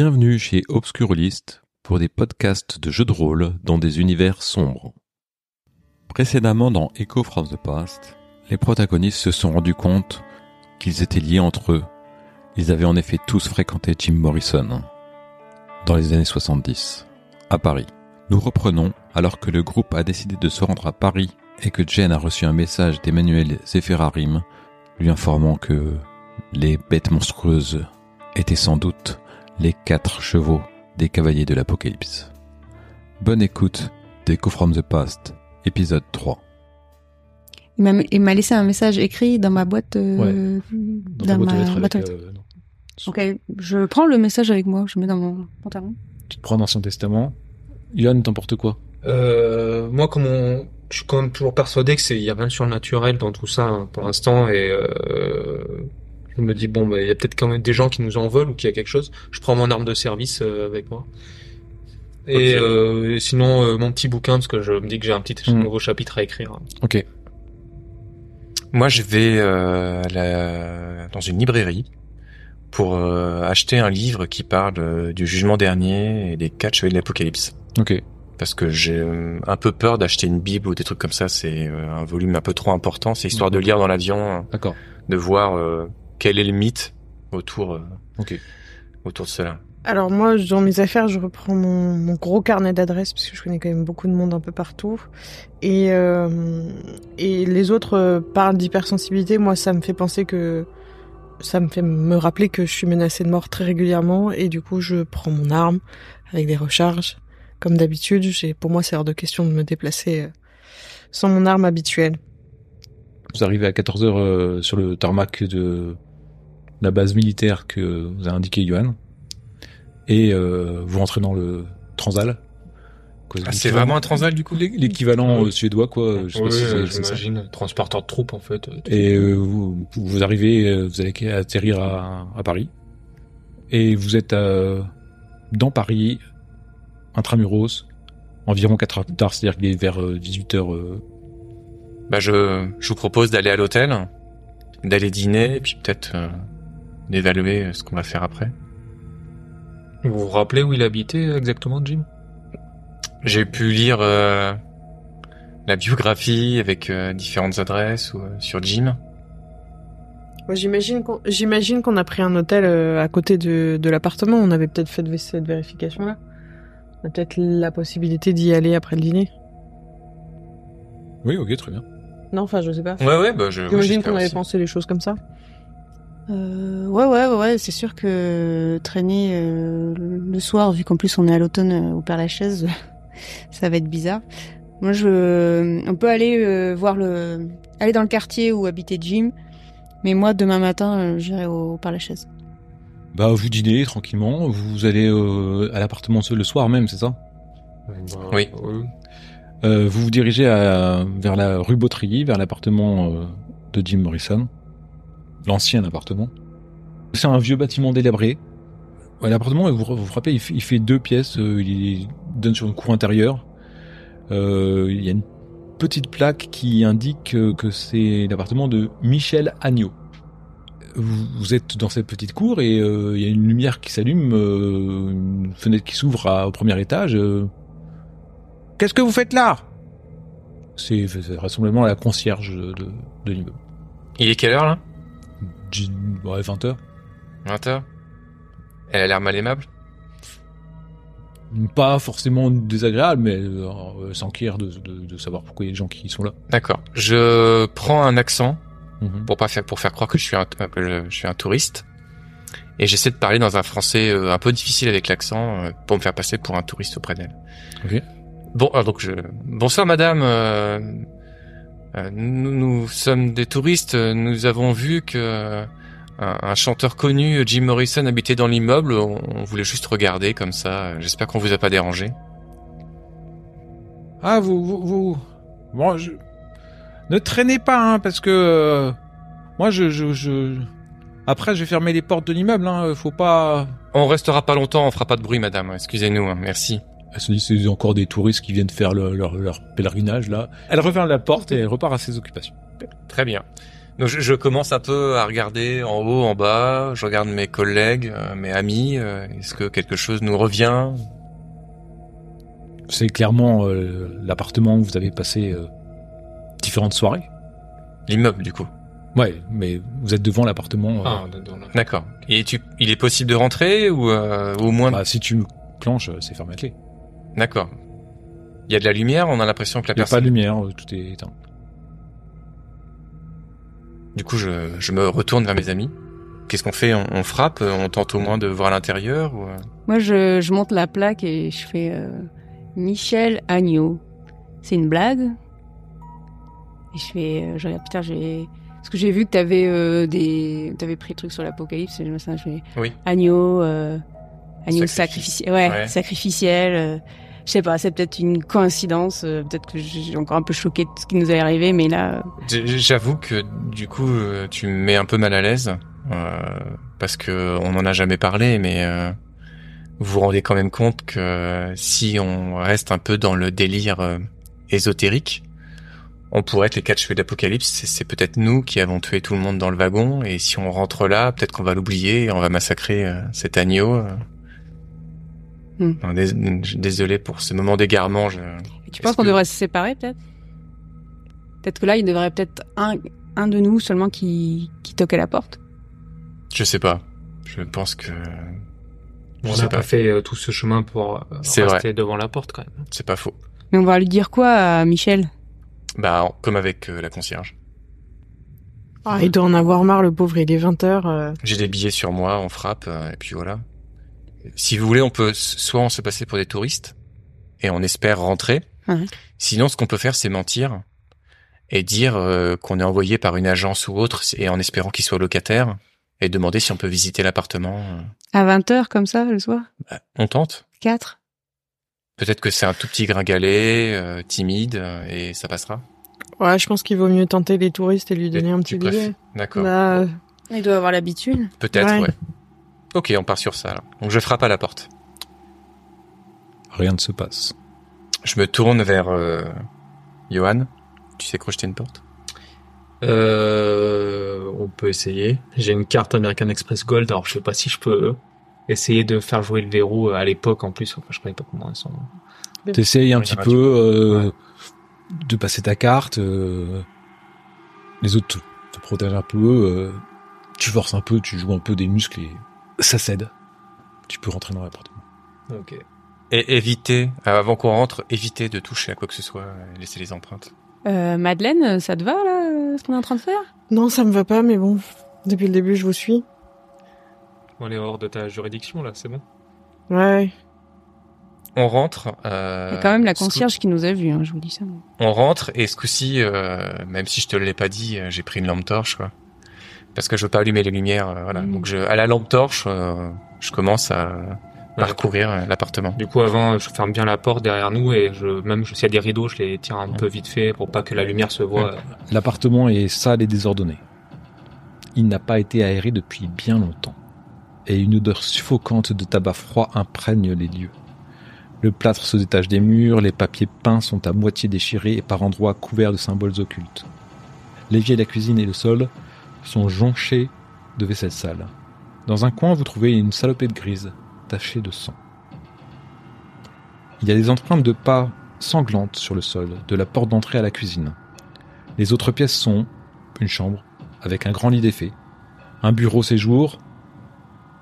Bienvenue chez Obscurlist pour des podcasts de jeux de rôle dans des univers sombres. Précédemment dans Echo from the Past, les protagonistes se sont rendus compte qu'ils étaient liés entre eux. Ils avaient en effet tous fréquenté Jim Morrison dans les années 70, à Paris. Nous reprenons alors que le groupe a décidé de se rendre à Paris et que Jen a reçu un message d'Emmanuel Zefferarim lui informant que les bêtes monstrueuses étaient sans doute les quatre chevaux des cavaliers de l'Apocalypse. Bonne écoute d'Echo from the Past, épisode 3. Il m'a- il m'a laissé un message écrit dans ma boîte. euh, Dans dans ta boîte aux ma lettres boîte avec, euh. Ok, je prends le message avec moi, je le mets dans mon pantalon. Tu te prends un ancien testament. Yann, t'emporte quoi? Euh, moi, comme on, je suis quand même toujours persuadé que c'est, il y a rien de surnaturel dans tout ça hein, pour l'instant, et euh, je me dis bon, bah, il y a peut-être quand même des gens qui nous en veulent ou qu'il y a quelque chose. Je prends mon arme de service euh, avec moi. Et euh, et sinon, euh, mon petit bouquin parce que je me dis que j'ai un petit Hmm. nouveau chapitre à écrire. Ok. Moi, je vais la- dans une librairie pour acheter un livre qui parle du jugement dernier et des quatre chevaliers de l'Apocalypse. Ok. Parce que j'ai un peu peur d'acheter une Bible ou des trucs comme ça. C'est un volume un peu trop important. C'est histoire de lire dans l'avion, D'accord. de voir euh, quel est le mythe autour euh, autour de cela? Alors moi, dans mes affaires, je reprends mon, mon gros carnet d'adresses parce que je connais quand même beaucoup de monde un peu partout. Et, euh, et les autres euh, parlent d'hypersensibilité. Moi, ça me fait penser que ça me fait me rappeler que je suis menacée de mort très régulièrement. Et du coup, je prends mon arme avec des recharges. Comme d'habitude, j'ai, pour moi, c'est hors de question de me déplacer sans mon arme habituelle. Vous arrivez à 14h sur le tarmac de la base militaire que vous a indiqué Johan. Et euh, vous rentrez dans le Transal. Ah, c'est vraiment un transal du coup l'é- L'équivalent euh, suédois, quoi. Je sais pas Oui, si c'est- euh, c'est ça. j'imagine transporteur de troupes en fait. Et euh, vous, vous arrivez, euh, vous allez atterrir à, à Paris. Et vous êtes euh, dans Paris, intramuros, environ 4 heures plus tard, c'est-à-dire qu'il est vers 18h. Bah, je, je vous propose d'aller à l'hôtel, d'aller dîner et puis peut-être euh, d'évaluer euh, ce qu'on va faire après. Vous vous rappelez où il habitait exactement, Jim? J'ai pu lire euh, la biographie avec euh, différentes adresses ou, euh, sur Jim. Moi, j'imagine qu'on, j'imagine qu'on a pris un hôtel euh, à côté de, de l'appartement. On avait peut-être fait de- cette vérification-là. On a peut-être la possibilité d'y aller après le dîner. Oui, ok, très bien. Non, enfin, je sais pas. Ouais, ouais, bah je. J'imagine qu'on avait pensé les choses comme ça. Euh, ouais, ouais, ouais, c'est sûr que traîner euh, le soir, vu qu'en plus on est à l'automne euh, au Père Lachaise, ça va être bizarre. Moi, je, on peut aller euh, voir le, aller dans le quartier où habitait Jim, mais moi demain matin, j'irai au, au Père Lachaise. Bah, vous dînez tranquillement, vous allez euh, à l'appartement le soir même, c'est ça? Oui. Euh, Vous vous dirigez à, vers la rue Bautrilly, vers l'appartement euh, de Jim Morrison, l'ancien appartement. C'est un vieux bâtiment délabré. L'appartement, vous vous frappez, il fait, deux pièces, euh, il donne sur une cour intérieure. Euh, il y a une petite plaque qui indique que c'est l'appartement de Michel Agneau. Vous, êtes dans cette petite cour et euh, il y a une lumière qui s'allume, une fenêtre qui s'ouvre au premier étage. Qu'est-ce que vous faites là? C'est vraisemblablement la concierge de, de. Il est quelle heure là? Ouais, 20h. 20h Elle a l'air mal aimable? Pas forcément désagréable, mais euh, euh, s'enquiert de, de, de savoir pourquoi il y a des gens qui sont là. D'accord. Je prends un accent Mhm. pour pas faire pour faire croire que je suis un que je suis un touriste et j'essaie de parler dans un français euh, un peu difficile avec l'accent euh, pour me faire passer pour un touriste auprès d'elle. Ok. Bon, alors donc je bonsoir madame. euh, euh, nous, nous sommes des touristes. Nous avons vu que euh, un, un chanteur connu, Jim Morrison, habitait dans l'immeuble. On, on voulait juste regarder comme ça. J'espère qu'on vous a pas dérangé. Ah, vous, vous, vous... Bon, je... Ne traînez pas, hein, parce que... euh, Moi, je, je, je... Après, je vais fermer les portes de l'immeuble, hein, faut pas... On restera pas longtemps. On fera pas de bruit, madame. Excusez-nous. hein, merci. Elle se dit, c'est encore des touristes qui viennent faire leur, leur, leur pèlerinage, là. Elle referme la porte et elle repart à ses occupations. Très bien. Donc je, je commence un peu à regarder en haut, en bas. Je regarde mes collègues, euh, mes amis. euh, Est-ce que quelque chose nous revient? C'est clairement euh, l'appartement où vous avez passé euh, différentes soirées. L'immeuble, du coup. Ouais, mais vous êtes devant l'appartement. euh, Ah, D'accord. Et tu, il est possible de rentrer ou euh, au moins. bah, si tu clenches, euh, c'est fermé à clé. D'accord. Il y a de la lumière. On a l'impression que la Il n'y a pas de lumière, euh, tout est éteint. Du coup, je, je me retourne vers mes amis. Qu'est-ce qu'on fait? On, on frappe On tente au moins de voir l'intérieur ou... euh? Moi, je, je monte la plaque et je fais euh, Michel Agneau. C'est une blague Et je fais, euh, je regarde, putain, j'ai. Parce que j'ai vu que t'avais euh, des, t'avais pris le truc sur l'apocalypse. Et je me suis dit, je fais Oui. Agneau, euh, agneau Sacrifice. sacrificiel. Ouais, Ouais. sacrificiel. Je sais pas, c'est peut-être une coïncidence. euh, peut-être que j'ai encore un peu choqué de ce qui nous est arrivé, mais là, euh, J'avoue que du coup, euh, tu me mets un peu mal à l'aise euh, parce que on n'en a jamais parlé, mais euh, vous vous rendez quand même compte que si on reste un peu dans le délire ésotérique, on pourrait être les quatre cheveux d'Apocalypse. C'est- peut-être nous qui avons tué tout le monde dans le wagon, et si on rentre là, peut-être qu'on va l'oublier on va massacrer cet agneau. Hmm. Non, dés- Désolé pour ce moment d'égarement. Je... Tu penses qu'on que- devrait se séparer peut-être? Peut-être que là, il devrait peut-être un, un de nous seulement qui, qui toque à la porte? Je sais pas. Je pense que Je On n'a pas. pas fait euh, tout ce chemin pour euh, rester devant la porte quand même. c'est pas faux. Mais on va lui dire quoi à Michel? Bah, comme avec euh, la concierge. Ah, il doit en avoir marre, le pauvre, il est 20h. J'ai des billets sur moi, on frappe, euh, et puis voilà. Si vous voulez, on peut soit on se passer pour des touristes et on espère rentrer. Sinon, ce qu'on peut faire, c'est mentir et dire euh, qu'on est envoyé par une agence ou autre et en espérant qu'il soit locataire et demander si on peut visiter l'appartement. À 20h comme ça, le soir? Bah, on tente. 4 Peut-être que c'est un tout petit gringalet, euh, timide, euh, et ça passera. Ouais, je pense qu'il vaut mieux tenter les touristes et lui donner un petit billet. D'accord. Bah, Il doit avoir l'habitude. Peut-être, Ouais. ouais. Ok, on part sur ça. alors. Donc je frappe à la porte. Rien ne se passe. Je me tourne vers euh, Johan. Tu sais crocheter une porte? Euh, on peut essayer. J'ai une carte American Express Gold, alors je sais pas si je peux essayer de faire jouer le verrou à l'époque en plus. Enfin, je connais pas comment elles sont. T'essayes un Oui, petit peu euh, Ouais. de passer ta carte. euh, les autres te, te protègent un peu. euh, tu forces un peu, tu joues un peu des muscles et ça cède. Tu peux rentrer dans l'appartement. Ok. Et éviter, euh, avant qu'on rentre, éviter de toucher à quoi que ce soit, et laisser les empreintes. Euh, Madeleine, ça te va là, ce qu'on est en train de faire? Non, ça me va pas, mais bon. Depuis le début, je vous suis. On est hors de ta juridiction là, c'est bon. Ouais. On rentre. Euh, Il y a quand même la coup- concierge qui nous a vus, hein, je vous dis ça. On rentre et ce coup-ci, euh, même si je te l'ai pas dit, j'ai pris une lampe torche, quoi. Parce que je veux pas allumer les lumières, euh, voilà. Mm. Donc je, à la lampe torche, euh, je commence à parcourir euh, l'appartement. Du coup, avant, je ferme bien la porte derrière nous et je, même s'il y a des rideaux, je les tire un peu vite fait pour pas que la lumière se voit. L'appartement est sale et désordonné. Il n'a pas été aéré depuis bien longtemps. Et une odeur suffocante de tabac froid imprègne les lieux. Le plâtre se détache des murs, les papiers peints sont à moitié déchirés et par endroits couverts de symboles occultes. L'évier de la cuisine et le sol sont jonchés de vaisselle sale. Dans un coin, vous trouvez une salopette grise, tachée de sang. Il y a des empreintes de pas sanglantes sur le sol, de la porte d'entrée à la cuisine. Les autres pièces sont une chambre avec un grand lit d'effet, un bureau séjour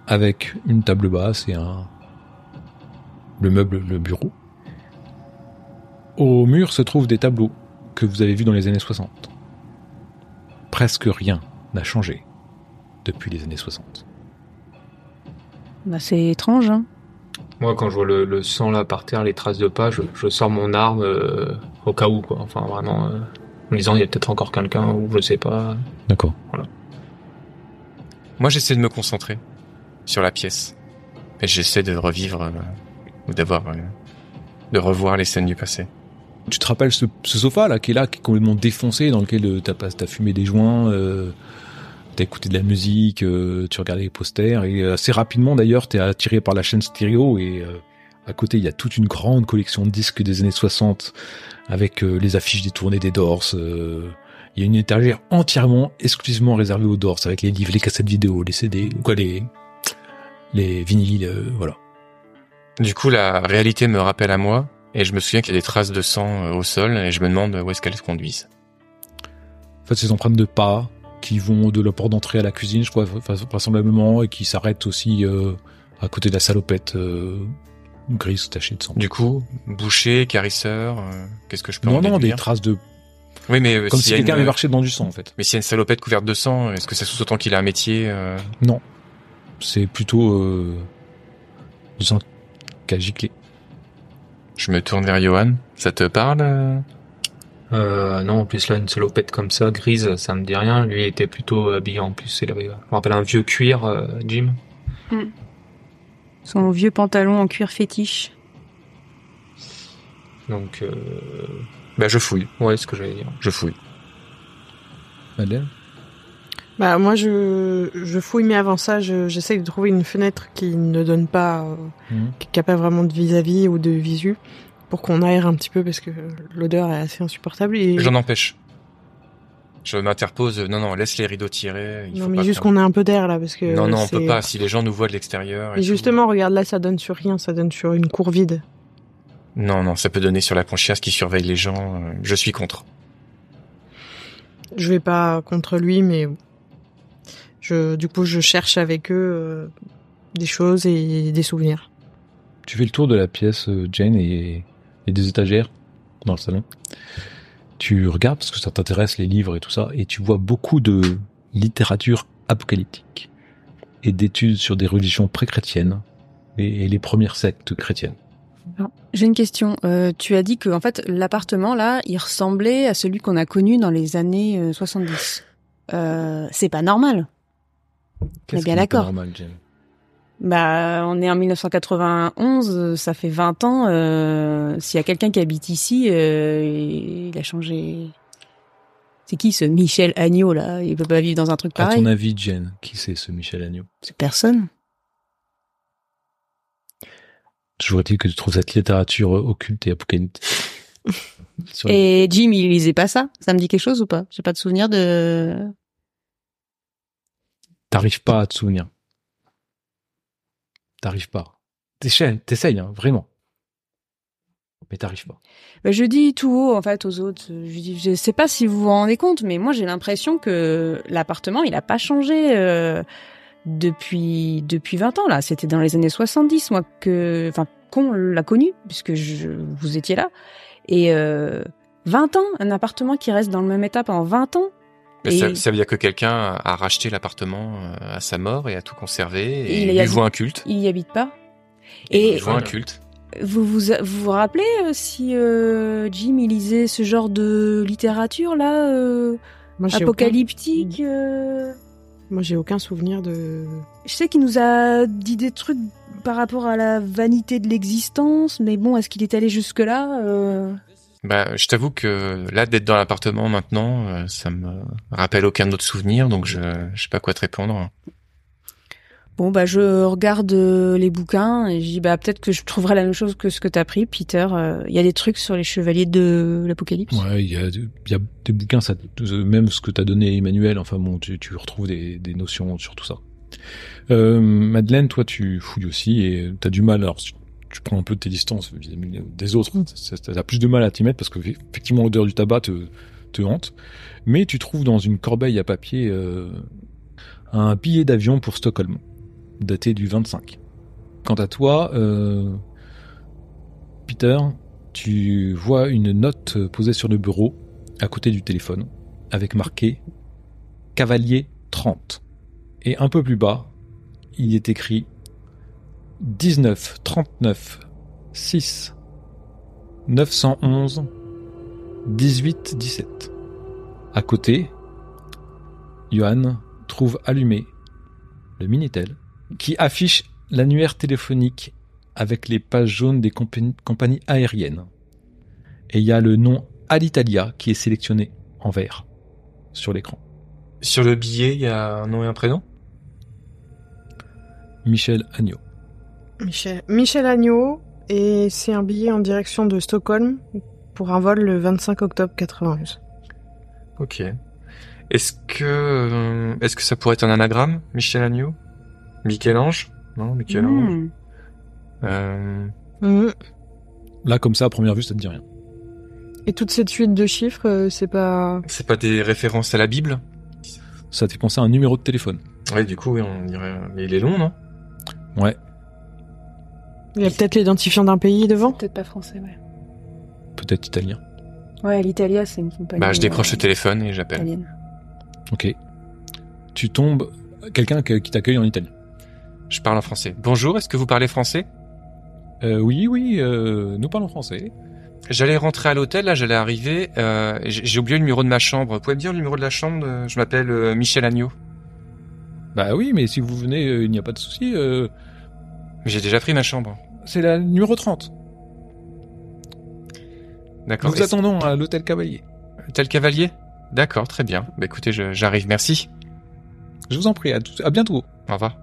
avec une table basse et un le meuble le bureau. Au mur se trouvent des tableaux que vous avez vus dans les années 60. Presque rien n'a changé depuis les années 60. Bah, c'est étrange, hein. Moi, quand je vois le, le sang là par terre, les traces de pas, je, je sors mon arme euh, au cas où, quoi. Enfin, vraiment, euh, en disant, il y a peut-être encore quelqu'un ou je sais pas. D'accord. Moi, j'essaie de me concentrer sur la pièce. Et j'essaie de revivre, euh, ou d'avoir, euh, de revoir les scènes du passé. Tu te rappelles ce, ce sofa là qui est là, qui est complètement défoncé, dans lequel euh, t'as t'as fumé des joints, euh, t'as écouté de la musique, euh, tu regardais les posters et euh, assez rapidement d'ailleurs t'es attiré par la chaîne stéréo et euh, à côté il y a toute une grande collection de disques des années 60 avec euh, les affiches des tournées des Doors. euh, Il y a une étagère entièrement, exclusivement réservée aux Doors, avec les livres, les cassettes vidéo, les CD, quoi, les, les vinyles, voilà. Du coup, la réalité me rappelle à moi, et je me souviens qu'il y a des traces de sang au sol, et je me demande où est-ce qu'elles se conduisent. En fait, ces empreintes de pas qui vont de la porte d'entrée à la cuisine, je crois, vraisemblablement, et qui s'arrêtent aussi euh, à côté de la salopette euh, grise tachée de sang. Du coup, boucher, carisseur, euh, qu'est-ce que je peux non, en non, des traces de... Oui, mais euh, Comme si a quelqu'un une- avait marché dans du sang, en fait. Mais s'il y a une salopette couverte de sang, est-ce que ça sous-entend qu'il a un métier euh, Non. C'est plutôt... Euh, du sang qui a giclé. Je me tourne vers Johan. Ça te parle euh Euh, non, en plus là, une salopette comme ça, grise, ça me dit rien. Lui il était plutôt habillé en plus. C'est le- je me rappelle un vieux cuir, euh, Jim. Son vieux pantalon en cuir fétiche. Donc, euh, Bah, je fouille. ouais, c'est ce que j'allais dire. Je fouille. Madeleine? Bah moi je, je fouille mais avant ça je- j'essaye de trouver une fenêtre qui ne donne pas euh, Mhm. qui a pas vraiment de vis-à-vis ou de visu pour qu'on aère un petit peu parce que l'odeur est assez insupportable et J'en empêche. Je m'interpose. Non, non, laisse les rideaux tirés. Il non faut mais pas juste qu'on ait un peu d'air là parce que Non, non, on peut pas. Si les gens nous voient de l'extérieur. et Et tout. justement regarde là ça donne sur rien ça donne sur une cour vide Non, non, ça peut donner sur la concierge qui surveille les gens. euh, Je suis contre. je vais pas contre lui mais je du coup je cherche avec eux euh, des choses et des souvenirs Tu fais le tour de la pièce, euh, Jane, et, et des étagères dans le salon. Tu regardes parce que ça t'intéresse, les livres et tout ça, et tu vois beaucoup de littérature apocalyptique et d'études sur des religions pré-chrétiennes et, et les premières sectes chrétiennes. J'ai une question. Euh, tu as dit que en fait l'appartement là, il ressemblait à celui qu'on a connu dans les années euh, 70. Euh, c'est pas normal. Bien qui n'est pas d'accord. Bah, on est en 1991, euh, ça fait 20 ans. Euh, S'il y a quelqu'un qui habite ici, euh, il a changé. C'est qui ce Michel Agneau là? Il peut pas vivre dans un truc À pareil? ton avis, Jane, qui c'est ce Michel Agneau? C'est personne. Toujours est-il que tu trouves cette littérature euh, occulte et apocalyptique. Et Jim, il lisait pas ça? Ça me dit quelque chose ou pas? J'ai pas de souvenir de. T'arrives pas à te souvenir. T'arrives pas. T'essayes, hein, vraiment. Mais t'arrives pas. Bah, je dis tout haut en fait aux autres. Je dis, je sais pas si vous vous rendez compte, mais moi j'ai l'impression que l'appartement il a pas changé euh, depuis depuis 20 ans là. C'était dans les années 70 moi que, enfin qu'on l'a connu puisque je, vous étiez là. Et euh, 20 ans, un appartement qui reste dans le même état pendant 20 ans. Mais Et- Ça, ça veut dire que quelqu'un a racheté l'appartement euh, à sa mort et a tout conservé Et il y lui a- voit un culte. Il y habite pas. Et Et lui voit un culte. vous vous vous, vous rappelez euh, si euh, Jim il lisait ce genre de littérature là euh, moi j'ai aucun, apocalyptique euh, moi j'ai aucun souvenir de Je sais qu'il nous a dit des trucs par rapport à la vanité de l'existence, mais bon, est-ce qu'il est allé jusque-là euh Bah, je t'avoue que là, d'être dans l'appartement maintenant, euh, ça me rappelle aucun autre souvenir, donc je, je sais pas quoi te répondre. Bon, bah, je regarde euh, les bouquins et je dis, bah, peut-être que je trouverai la même chose que ce que t'as pris, Peter. Euh, Il y a des trucs sur les chevaliers de l'Apocalypse? Ouais, il y a, il y a des bouquins, ça, même ce que t'as donné Emmanuel, enfin bon, tu, tu retrouves des, des notions sur tout ça. Euh, Madeleine, toi, tu fouilles aussi et t'as du mal. Alors, tu, prends un peu de tes distances vis-à-vis des autres. T'as plus de mal à t'y mettre parce que effectivement l'odeur du tabac te, te hante. Mais tu trouves dans une corbeille à papier euh, un billet d'avion pour Stockholm, daté du 25. Quant à toi, euh, Peter, tu vois une note posée sur le bureau à côté du téléphone avec marqué Cavalier 30. Et un peu plus bas, il est écrit 19 39 6 911 18 17. À côté, Johan trouve allumé le Minitel qui affiche l'annuaire téléphonique avec les pages jaunes des compagnies, compagnies aériennes. Et il y a le nom Alitalia qui est sélectionné en vert sur l'écran. Sur le billet, il y a un nom et un prénom? Michel Agneau. Michel, Michel Agneau, et c'est un billet en direction de Stockholm pour un vol le 25 octobre 91. Ok. Est-ce que euh, est-ce que ça pourrait être un anagramme, Michel Agneau? Michel-Ange? Non, Michel-Ange. Hmm. Euh, Mhm. Là, comme ça, à première vue, ça te dit rien. Et toute cette suite de chiffres, euh, c'est pas. c'est pas des références à la Bible? Ça te fait penser à un numéro de téléphone. Ouais, du coup, oui, on dirait. Mais il est long, non? Ouais, Il y a peut-être l'identifiant d'un pays devant? Peut-être pas français, ouais. peut-être italien. Ouais, l'Italia, c'est une compagnie. Bah, je décroche euh, le téléphone et j'appelle. italienne. Ok. Tu tombes quelqu'un que- qui t'accueille en Italie. Je parle en français. Bonjour, est-ce que vous parlez français? Euh, oui, oui, euh, nous parlons français. J'allais rentrer à l'hôtel, là, j'allais arriver. Euh, j'ai oublié le numéro de ma chambre. Vous pouvez me dire le numéro de la chambre? Euh, Je m'appelle euh, Michel Agneau. Bah oui, mais si vous venez, euh, il n'y a pas de souci. euh, Mais j'ai déjà pris ma chambre. C'est la numéro 30. D'accord. Nous attendons à l'hôtel Cavalier. c'est- Tel cavalier? D'accord, très bien. Bah écoutez, je- j'arrive. Merci. Je vous en prie, à, tout- à bientôt. Au revoir.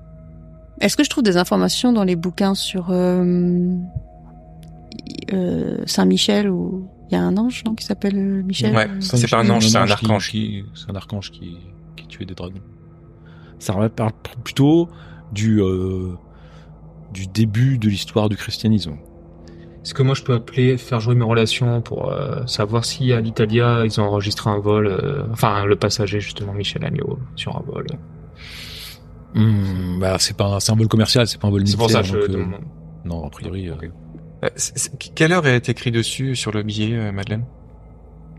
Est-ce que je trouve des informations dans les bouquins sur euh, euh, Saint-Michel ou il y a un ange non qui s'appelle euh, Michel? Ouais, euh, C'est pas un ange, c'est un archange. qui- C'est un archange qui, qui tuait des dragons. Ça parle plutôt du, euh, du début de l'histoire du christianisme. Est-ce que moi je peux appeler, faire jouer mes relations pour euh, savoir si à l'Italia ils ont enregistré un vol, euh, enfin le passager justement Michel Agneau sur un vol? Hmm, bah, c'est pas un symbole commercial, c'est pas un vol C'est militaire. pour ça que je euh. Non, a priori. c'est- c'est- quelle heure est écrit dessus sur le billet, Madeleine?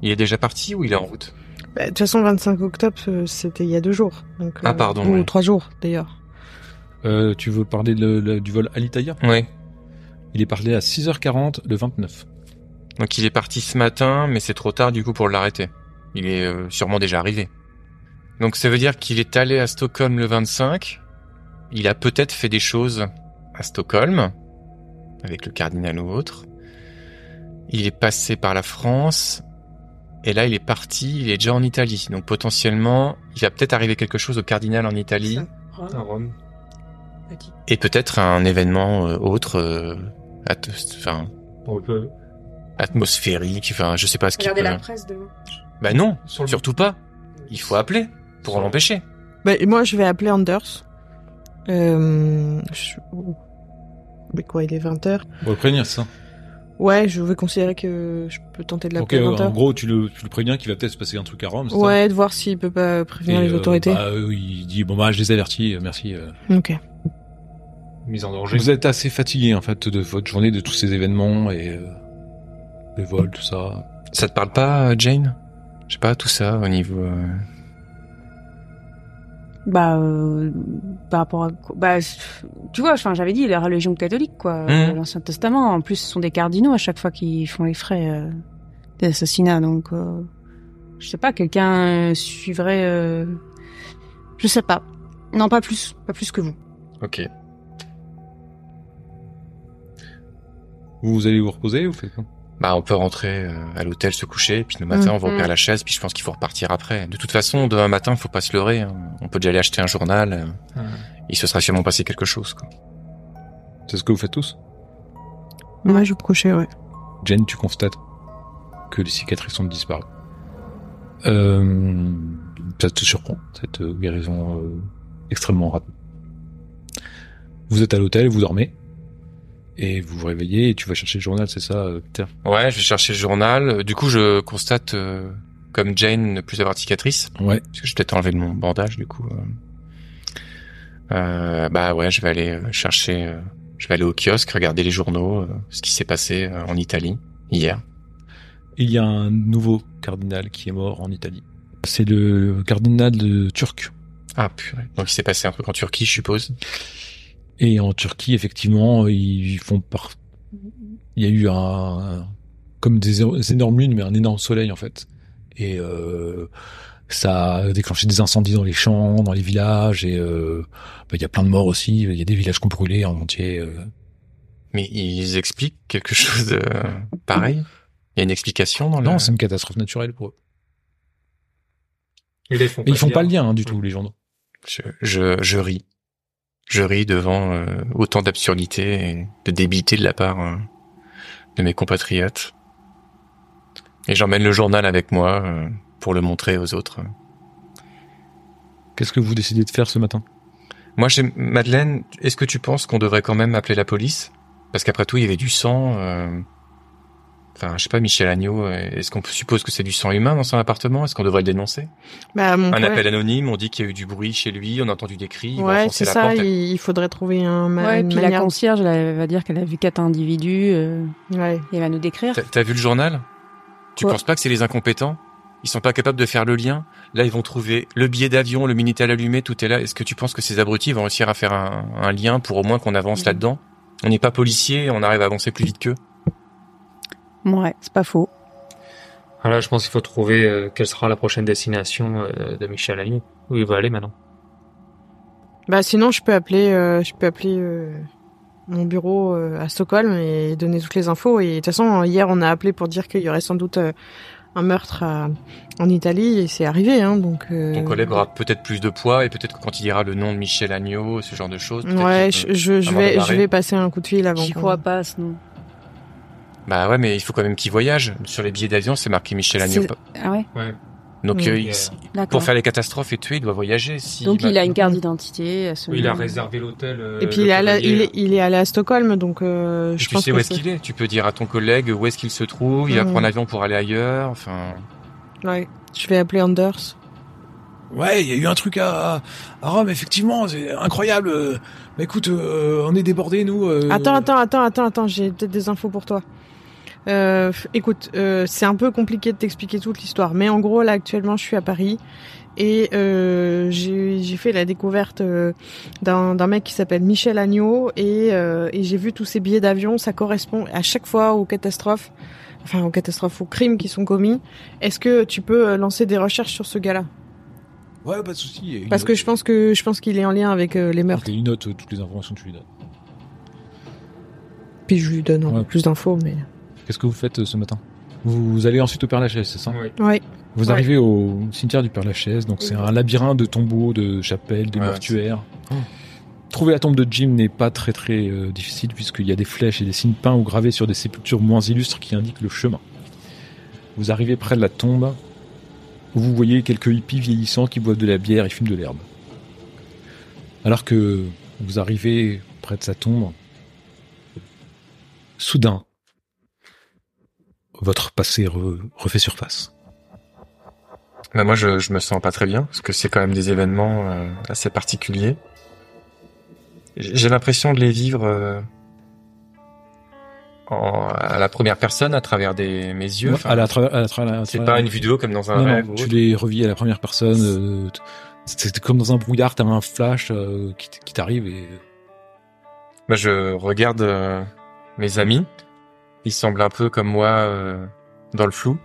Il est déjà parti ou il est en route? Bah, De toute façon, le 25 octobre, c'était il y a deux jours. Donc, Ah, euh, pardon, Ou ouais. trois jours, d'ailleurs. Euh, tu veux parler de- du vol Alitalia Oui. Il est parlé à 6h40 le 29. Donc il est parti ce matin, mais c'est trop tard du coup pour l'arrêter. Il est euh, sûrement déjà arrivé. Donc ça veut dire qu'il est allé à Stockholm le 25. Il a peut-être fait des choses à Stockholm, avec le cardinal ou autre. Il est passé par la France. Et là, il est parti, il est déjà en Italie. Donc potentiellement, il va peut-être arriver quelque chose au cardinal en Italie. À Rome. Et peut-être un événement euh, autre, euh, at- enfin, peut. atmosphérique, enfin, je sais pas ce qu'il peut... presse devant. Bah non, Sur le- surtout pas. Il faut appeler pour l'empêcher. Bah, moi, je vais appeler Anders. Euh... je- Mais quoi, il est 20h On va le prévenir, ça. Ouais, je vais considérer que je peux tenter de Ok, l'appeler à en 20h. gros, tu le, tu le préviens qu'il va peut-être se passer un truc à Rome, ça Ouais, de voir s'il peut pas prévenir Et, les euh, autorités. bah, euh, il dit bon bah je les avertis, merci. Ok. Mise en danger. Vous êtes assez fatigué en fait de votre journée, de tous ces événements et euh, les vols, tout ça. Ça te parle pas, euh, Jane? Je sais pas, tout ça au niveau... euh, Bah, euh, par rapport à quoi Bah, tu vois, enfin, j'avais dit la religion catholique, quoi, Mhm. euh, l'Ancien Testament. En plus, ce sont des cardinaux à chaque fois qui font les frais euh, des assassinats, donc euh, je sais pas, quelqu'un euh, suivrait. euh, Je sais pas. Non, pas plus, pas plus que vous. Ok. Vous, vous allez vous reposer, vous faites quoi Bah on peut rentrer euh, à l'hôtel, se coucher, puis le matin on va Mhm. Père Lachaise, puis je pense qu'il faut repartir après. De toute façon, demain matin, faut pas se leurrer. hein. On peut déjà aller acheter un journal. euh, Ouais. Il se sera sûrement passé quelque chose. Quoi. C'est ce que vous faites tous Ouais, je vais me coucher, ouais. Jen, tu constates que les cicatrices ont disparu. Euh, ça te surprend, cette euh, guérison euh, extrêmement rapide. Vous êtes à l'hôtel, vous dormez, et vous vous réveillez et tu vas chercher le journal, c'est ça, euh, Peter Ouais, je vais chercher le journal. Euh, Du coup, je constate, euh, comme Jane, ne plus avoir de cicatrice. Ouais. Parce que j'ai peut-être enlevé mon bandage, du coup. euh. Euh, bah ouais, je vais aller euh, chercher... euh, je vais aller au kiosque, regarder les journaux, euh, ce qui s'est passé euh, en Italie hier. Il y a un nouveau cardinal qui est mort en Italie. C'est le cardinal de Turc. Ah purée. Donc il s'est passé un truc en Turquie, je suppose. Et en Turquie, effectivement, ils font par... Il y a eu un... Comme des, des énormes lunes, mais un énorme soleil, en fait. Et euh, ça a déclenché des incendies dans les champs, dans les villages, et euh, bah, il y a plein de morts aussi. Il y a des villages qui ont brûlé en entier. euh. Mais ils expliquent quelque chose de pareil? Il y a une explication dans le... Non, c'est une catastrophe naturelle pour eux. Et les font Mais ils font pas le lien. hein, du tout, les journaux. Je, je, je ris. Je ris devant euh, autant d'absurdité et de débilité de la part euh, de mes compatriotes. Et j'emmène le journal avec moi euh, pour le montrer aux autres. Qu'est-ce que vous décidez de faire ce matin? Moi, j'ai Madeleine. Est-ce que tu penses qu'on devrait quand même appeler la police? Parce qu'après tout, il y avait du sang. Enfin, je sais pas, Michel Agneau. euh, Est-ce qu'on suppose que c'est du sang humain dans son appartement? Est-ce qu'on devrait le dénoncer? Bah, mon Un appel anonyme. On dit qu'il y a eu du bruit chez lui. On a entendu des cris. il va Ouais, enfoncer c'est la ça. porte. Il, il faudrait trouver un ma- Ouais, une puis la concierge, elle va dire qu'elle a vu quatre individus euh, Ouais. et elle va nous décrire. T'as- T'as vu le journal? Tu Ouais. penses pas que c'est les incompétents? Ils sont pas capables de faire le lien? Là, ils vont trouver le billet d'avion, le minitel allumé, tout est là. Est-ce que tu penses que ces abrutis vont réussir à faire un, un lien pour au moins qu'on avance là-dedans? On n'est pas policier, on arrive à avancer plus vite qu'eux. Ouais, c'est pas faux. Voilà, je pense qu'il faut trouver euh, quelle sera la prochaine destination euh, de Michel Agnew. Où il va aller maintenant? Bah, sinon, je peux appeler, euh, je peux appeler euh, mon bureau euh, à Stockholm et donner toutes les infos. Et de toute façon, hier, on a appelé pour dire qu'il y aurait sans doute euh, un meurtre à- en Italie et c'est arrivé. Hein, donc. euh, Ton collègue aura peut-être plus de poids et peut-être que quand il dira le nom de Michel Agneau, ce genre de choses. Ouais, je, vais, je vais passer un coup de fil avant. J'y crois pas, sinon. Bah ouais, mais il faut quand même qu'il voyage. Sur les billets d'avion, c'est marqué Michel Agnew. Ah ouais, Donc, Mm. euh, il- pour faire les catastrophes et tuer, il doit voyager. Si Donc il a une carte d'identité. Oui, il a réservé l'hôtel. euh, Et puis il est, allé, cavalier. il, est, il est allé à Stockholm, donc euh, je tu pense sais que où est-ce qu'il est? Tu peux dire à ton collègue où est-ce qu'il se trouve. Il va prendre l'avion pour aller ailleurs. Enfin, Ouais. Je vais appeler Anders. Ouais, il y a eu un truc à, à Rome, effectivement, c'est incroyable. Bah écoute, euh, on est débordés, nous. euh, Attends, attends, attends, attends, attends, j'ai peut-être des infos pour toi. Euh, écoute, euh, c'est un peu compliqué de t'expliquer toute l'histoire, mais en gros, là, actuellement, je suis à Paris et euh, j'ai j'ai fait la découverte euh, d'un d'un mec qui s'appelle Michel Agneau et, euh, et j'ai vu tous ces billets d'avion, ça correspond à chaque fois aux catastrophes, enfin aux catastrophes, aux crimes qui sont commis. Est-ce que tu peux euh, lancer des recherches sur ce gars-là? Ouais, pas de souci. Parce que je pense que je pense qu'il est en lien avec euh, les meurtres. Il note euh, toutes les informations que tu lui donnes. Puis je lui donne encore Ouais. plus d'infos, mais Qu'est-ce que vous faites euh, ce matin? Vous allez ensuite au Père Lachaise, c'est ça? Oui. ouais. Vous Ouais. arrivez au cimetière du Père Lachaise, donc c'est un labyrinthe de tombeaux, de chapelles, de Ouais, mortuaires. Trouver la tombe de Jim n'est pas très très euh, difficile puisqu'il y a des flèches et des signes peints ou gravés sur des sépultures moins illustres qui indiquent le chemin. Vous arrivez près de la tombe où vous voyez quelques hippies vieillissants qui boivent de la bière et fument de l'herbe. Alors que vous arrivez près de sa tombe, soudain, votre passé re- refait surface. bah moi, je, je me sens pas très bien parce que c'est quand même des événements euh, assez particuliers. J'ai l'impression de les vivre euh, en, à la première personne à travers des, mes yeux. Enfin, à la tra- à la tra- à la c'est pas une vidéo comme dans un Non, rêve. tu les revis à la première personne. euh, c'est comme dans un brouillard, t'as un flash euh, qui, t'arrive et Moi, je regarde mes amis. Ils semblent un peu comme moi euh, dans le flou.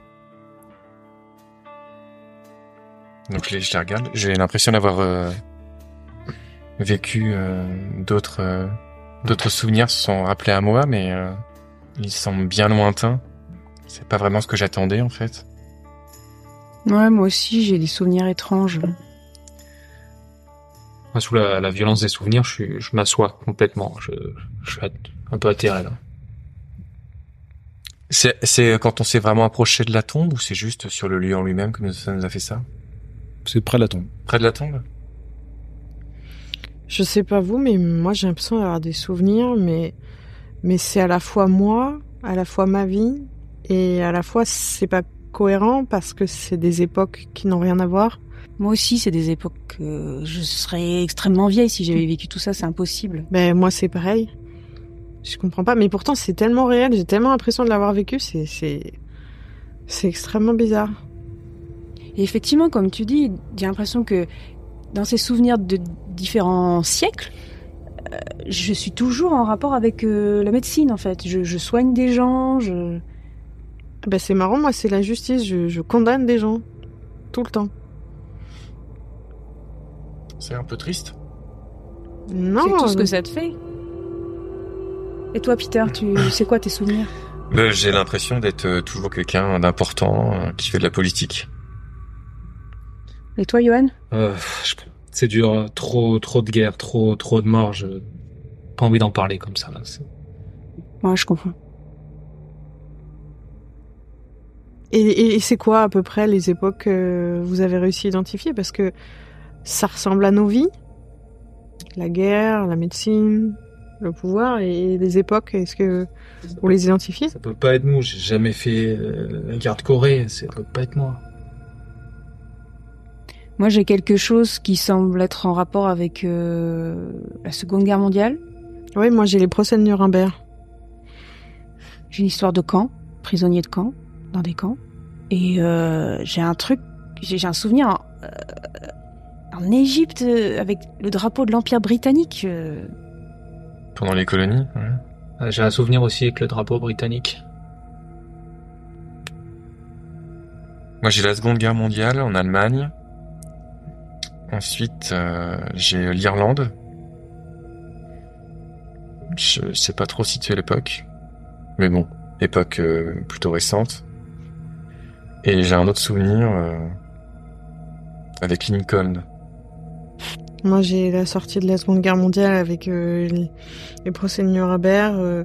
Donc je les, je les regarde. J'ai l'impression d'avoir euh, vécu euh, d'autres euh, d'autres souvenirs se sont rappelés à moi, mais euh, ils semblent bien lointains. C'est pas vraiment ce que j'attendais en fait. Ouais, moi aussi, j'ai des souvenirs étranges. Moi, sous la, la violence des souvenirs, je, suis- je m'assois complètement. Je, je suis un peu atterré là. C'est c'est quand on s'est vraiment approché de la tombe ou c'est juste sur le lieu en lui-même que nous- ça nous a fait ça? C'est près de la tombe. Près de la tombe? Je sais pas vous, mais moi j'ai l'impression d'avoir des souvenirs, mais mais c'est à la fois moi, à la fois ma vie, et à la fois c'est pas cohérent parce que c'est des époques qui n'ont rien à voir. Moi aussi, c'est des époques. euh, je serais extrêmement vieille si j'avais vécu tout ça, c'est impossible. Ben moi c'est pareil. Je comprends pas, mais pourtant c'est tellement réel, j'ai tellement l'impression de l'avoir vécu, c'est c'est c'est extrêmement bizarre. Et effectivement, comme tu dis, j'ai l'impression que dans ces souvenirs de différents siècles, euh, je suis toujours en rapport avec euh, la médecine, en fait. Je, je soigne des gens, je... Ben c'est marrant, moi c'est la justice, je, je condamne des gens tout le temps. C'est un peu triste. Non. c'est tout ce que ça te fait. Et toi, Peter, tu c'est quoi tes souvenirs? Ben, J'ai l'impression d'être euh, toujours quelqu'un d'important euh, qui fait de la politique. Et toi, Johan? Euh, c'est dur. Trop, trop de guerre, trop, trop de morts. Je pas envie d'en parler comme ça. Là. Moi, je comprends. Et, et- et c'est quoi à peu près les époques que vous avez réussi à identifier? Parce que ça ressemble à nos vies. La guerre, la médecine, le pouvoir et les époques. Est-ce que vous les identifiez? Ça peut pas être nous. J'ai jamais fait la guerre de Corée. Ça peut pas être moi. Moi, j'ai quelque chose qui semble être en rapport avec euh, la Seconde Guerre mondiale. Oui, moi j'ai les procès de Nuremberg. J'ai une histoire de camp, prisonniers de camp, dans des camps. Et euh, j'ai un truc, j'ai un souvenir en, euh, en Égypte euh, avec le drapeau de l'Empire britannique. Pendant les colonies. ouais. Euh, J'ai un souvenir aussi avec le drapeau britannique. Moi, j'ai la Seconde Guerre mondiale en Allemagne. Ensuite, euh, j'ai l'Irlande. Je sais pas trop situer l'époque. Mais bon, époque euh, plutôt récente. Et j'ai un autre souvenir euh, avec Lincoln. Moi j'ai la sortie de la Seconde Guerre mondiale avec euh, les, les procès de Nuremberg. euh,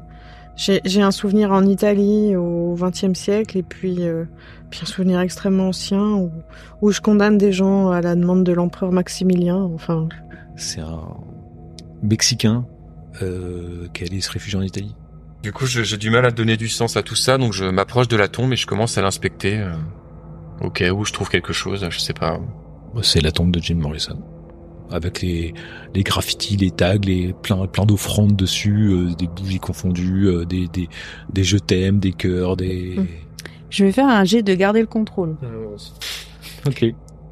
j'ai un souvenir en Italie au XXe siècle et puis, euh, puis un souvenir extrêmement ancien où, où je condamne des gens à la demande de l'empereur Maximilien. Enfin, C'est un Mexicain euh, qui allé se réfugier en Italie. Du coup, j'ai du mal à donner du sens à tout ça, donc je m'approche de la tombe et je commence à l'inspecter. euh, au cas où je trouve quelque chose, je sais pas. C'est la tombe de Jim Morrison. Avec les, les graffitis, les tags, les plein, plein d'offrandes dessus, euh, des bougies confondues, euh, des, des, des je t'aime, des cœurs, des... Mm. Je vais faire un jet de garder le contrôle. Ok.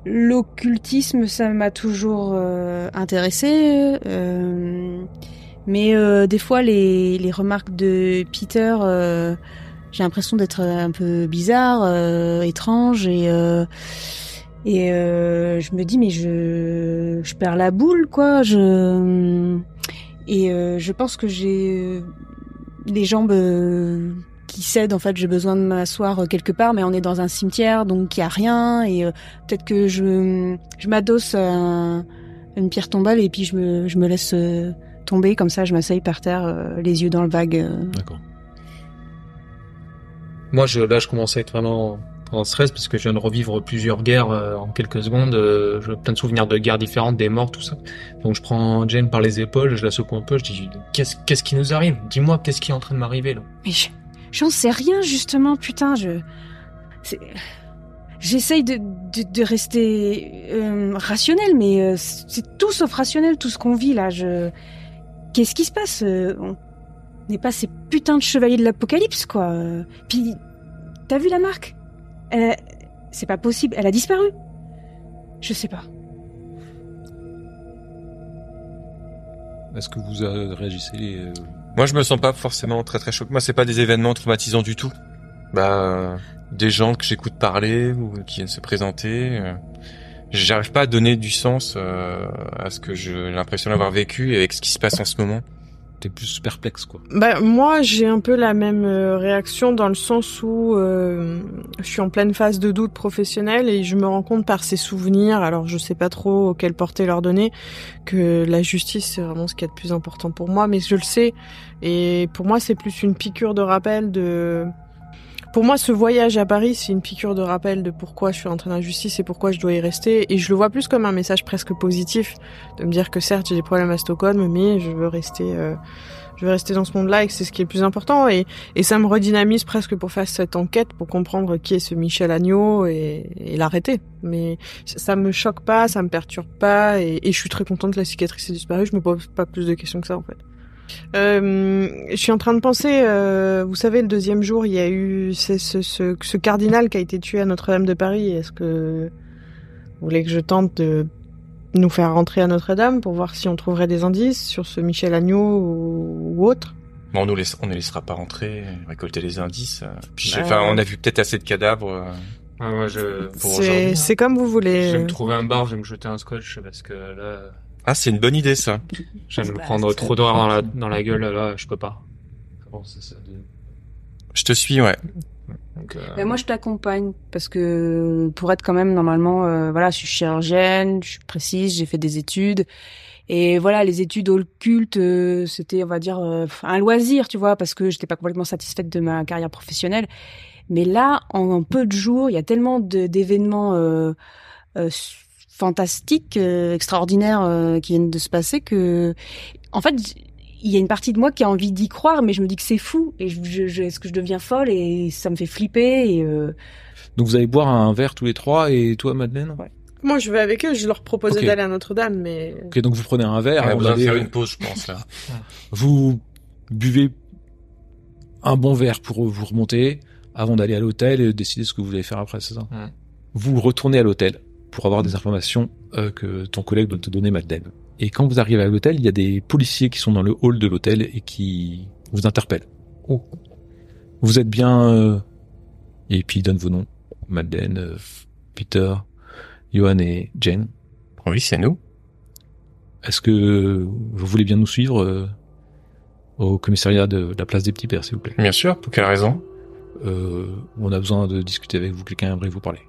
L'occultisme, ça m'a toujours euh, intéressé, euh, mais euh, des fois les, les remarques de Peter, euh, j'ai l'impression d'être un peu bizarre, euh, étrange, et euh, et euh, je me dis mais je je perds la boule quoi, je et euh, je pense que j'ai euh, les jambes euh, qui cèdent en fait, j'ai besoin de m'asseoir quelque part, mais on est dans un cimetière donc il y a rien et euh, peut-être que je, je m'adosse à un- une pierre tombale et puis je me, je me laisse euh, tomber comme ça, je m'asseye par terre, euh, les yeux dans le vague. euh. D'accord. Moi, je, là, je commence à être vraiment en stress parce que je viens de revivre plusieurs guerres euh, en quelques secondes. Euh, plein de souvenirs de guerres différentes, des morts, tout ça. Donc, je prends Jane par les épaules, je la secoue un peu, je dis qu'est-ce qui nous arrive? Dis-moi, qu'est-ce qui est en train de m'arriver là? Mais je- j'en sais rien justement, putain, je... J'essaye de, rester euh, rationnel, mais c'est tout sauf rationnel tout ce qu'on vit là. Qu'est-ce qui se passe On n'est pas ces putains de chevaliers de l'apocalypse, quoi. Puis, t'as vu la marque? Elle a- C'est pas possible, elle a disparu. Je sais pas. Est-ce que vous euh, réagissez euh, Moi, je me sens pas forcément très très choqué. Moi, c'est pas des événements traumatisants du tout. Bah, euh, des gens que j'écoute parler ou qui viennent se présenter. euh, J'arrive pas à donner du sens euh, à ce que j'ai l'impression d'avoir vécu et avec ce qui se passe en ce moment. T'es plus perplexe, quoi. Bah, moi, j'ai un peu la même euh, réaction dans le sens où euh, je suis en pleine phase de doute professionnel et je me rends compte par ces souvenirs, alors je sais pas trop quelle portée leur donner, que la justice c'est vraiment ce qui est de plus important pour moi, mais je le sais. Et pour moi, c'est plus une piqûre de rappel de... Pour moi, ce voyage à Paris, c'est une piqûre de rappel de pourquoi je suis entrée dans la justice et pourquoi je dois y rester. Et je le vois plus comme un message presque positif, de me dire que certes, j'ai des problèmes à Stockholm, mais je veux rester... euh, je veux rester dans ce monde-là et que c'est ce qui est le plus important et, ça me redynamise presque pour faire cette enquête pour comprendre qui est ce Michel Agneau et, l'arrêter. Mais ça, ça me choque pas, ça me perturbe pas et, et je suis très contente que la cicatrice ait disparu. Je me pose pas plus de questions que ça en fait. Euh, je suis en train de penser, euh, vous savez, le deuxième jour, il y a eu ce, ce, ce, ce cardinal qui a été tué à Notre-Dame de Paris. Est-ce que vous voulez que je tente de nous faire rentrer à Notre-Dame pour voir si on trouverait des indices sur ce Michel Agneau ou, ou autre? Bon, on nous laisse, on ne laissera pas rentrer, récolter les indices. euh, Puis, Bah, enfin, on a vu peut-être assez de cadavres. je, C'est comme vous je voulez. vais me trouver un bar, je vais me jeter un scotch parce que là, Ah, c'est une bonne idée, ça. je me Bah, prendre trop d'or dans la, dans la gueule, là, je peux pas. Bon, c'est ça. de- Je te suis, ouais. Donc, euh, Mais moi, je t'accompagne parce que pour être quand même normalement, euh, voilà, je suis chirurgienne, je suis précise, j'ai fait des études et voilà, les études occultes, euh, c'était, on va dire, euh, un loisir, tu vois, parce que j'étais pas complètement satisfaite de ma carrière professionnelle. Mais là, en, en peu de jours, il y a tellement d'événements euh, fantastiques, euh, extraordinaires euh, qui viennent de se passer que, en fait, il y a une partie de moi qui a envie d'y croire, mais je me dis que c'est fou et je, je, je- est-ce que je deviens folle et ça me fait flipper et euh, Donc vous allez boire un verre tous les trois et toi Madeleine Moi, je vais avec eux. Je leur proposais d'aller à Notre-Dame, mais Ok, donc vous prenez un verre, On a et vous, allez- faire une pause, je pense, là. vous buvez un bon verre pour vous remonter avant d'aller à l'hôtel et décider ce que vous voulez faire après, c'est ça Ouais. Vous retournez à l'hôtel pour avoir des informations euh, que ton collègue doit te donner, Madeleine. Et quand vous arrivez à l'hôtel, il y a des policiers qui sont dans le hall de l'hôtel et qui vous interpellent. Oh. Vous êtes bien... euh, Et puis ils donnent vos noms. Madeleine, euh, Peter, Johan et Jane. Oui, c'est nous. Est-ce que vous voulez bien nous suivre euh, au commissariat de la place des Petits Pères, s'il vous plaît? Bien sûr. Pour quelle raison? Euh, On a besoin de discuter avec vous. Quelqu'un aimerait vous parler.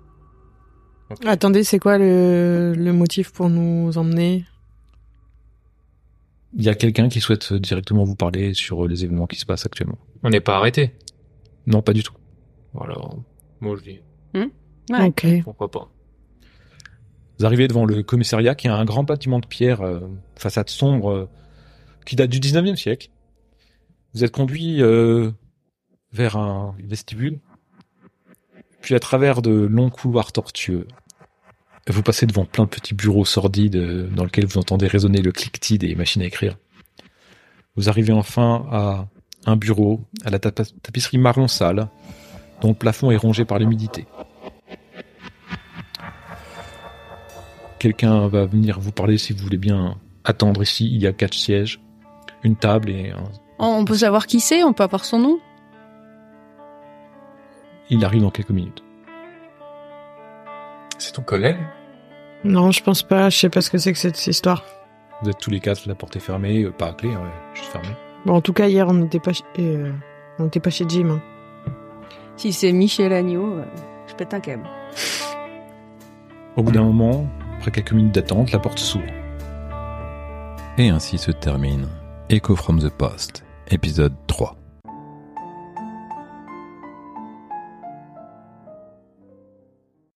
Attendez, c'est quoi le, le motif pour nous emmener? Il y a quelqu'un qui souhaite directement vous parler sur les événements qui se passent actuellement. On n'est pas arrêté? Non, pas du tout. Alors, moi je dis, Ouais. Ok. pourquoi pas? Vous arrivez devant le commissariat qui a un grand bâtiment de pierre, euh, façade sombre, euh, qui date du 19e siècle. Vous êtes conduit euh, vers un vestibule, puis à travers de longs couloirs tortueux. Vous passez devant plein de petits bureaux sordides euh, dans lesquels vous entendez résonner le cliquetis des machines à écrire. Vous arrivez enfin à un bureau à la tapisserie marron sale, dont le plafond est rongé par l'humidité. Quelqu'un va venir vous parler si vous voulez bien attendre ici. Il y a quatre sièges, une table et un... on peut savoir qui c'est, on peut avoir son nom. il arrive dans quelques minutes. C'est ton collègue Non, je pense pas. Je sais pas ce que c'est que cette histoire. Vous êtes tous les quatre, la porte est fermée, euh, pas à clé, hein, ouais, juste fermée. Bon, en tout cas, hier, on n'était pas, chez- euh, on n'était pas chez Jim. hein. Si c'est Michel Agneau, euh, je pète un câble. Au bout d'un moment, après quelques minutes d'attente, la porte s'ouvre. Et ainsi se termine Echo from the Past, épisode 3.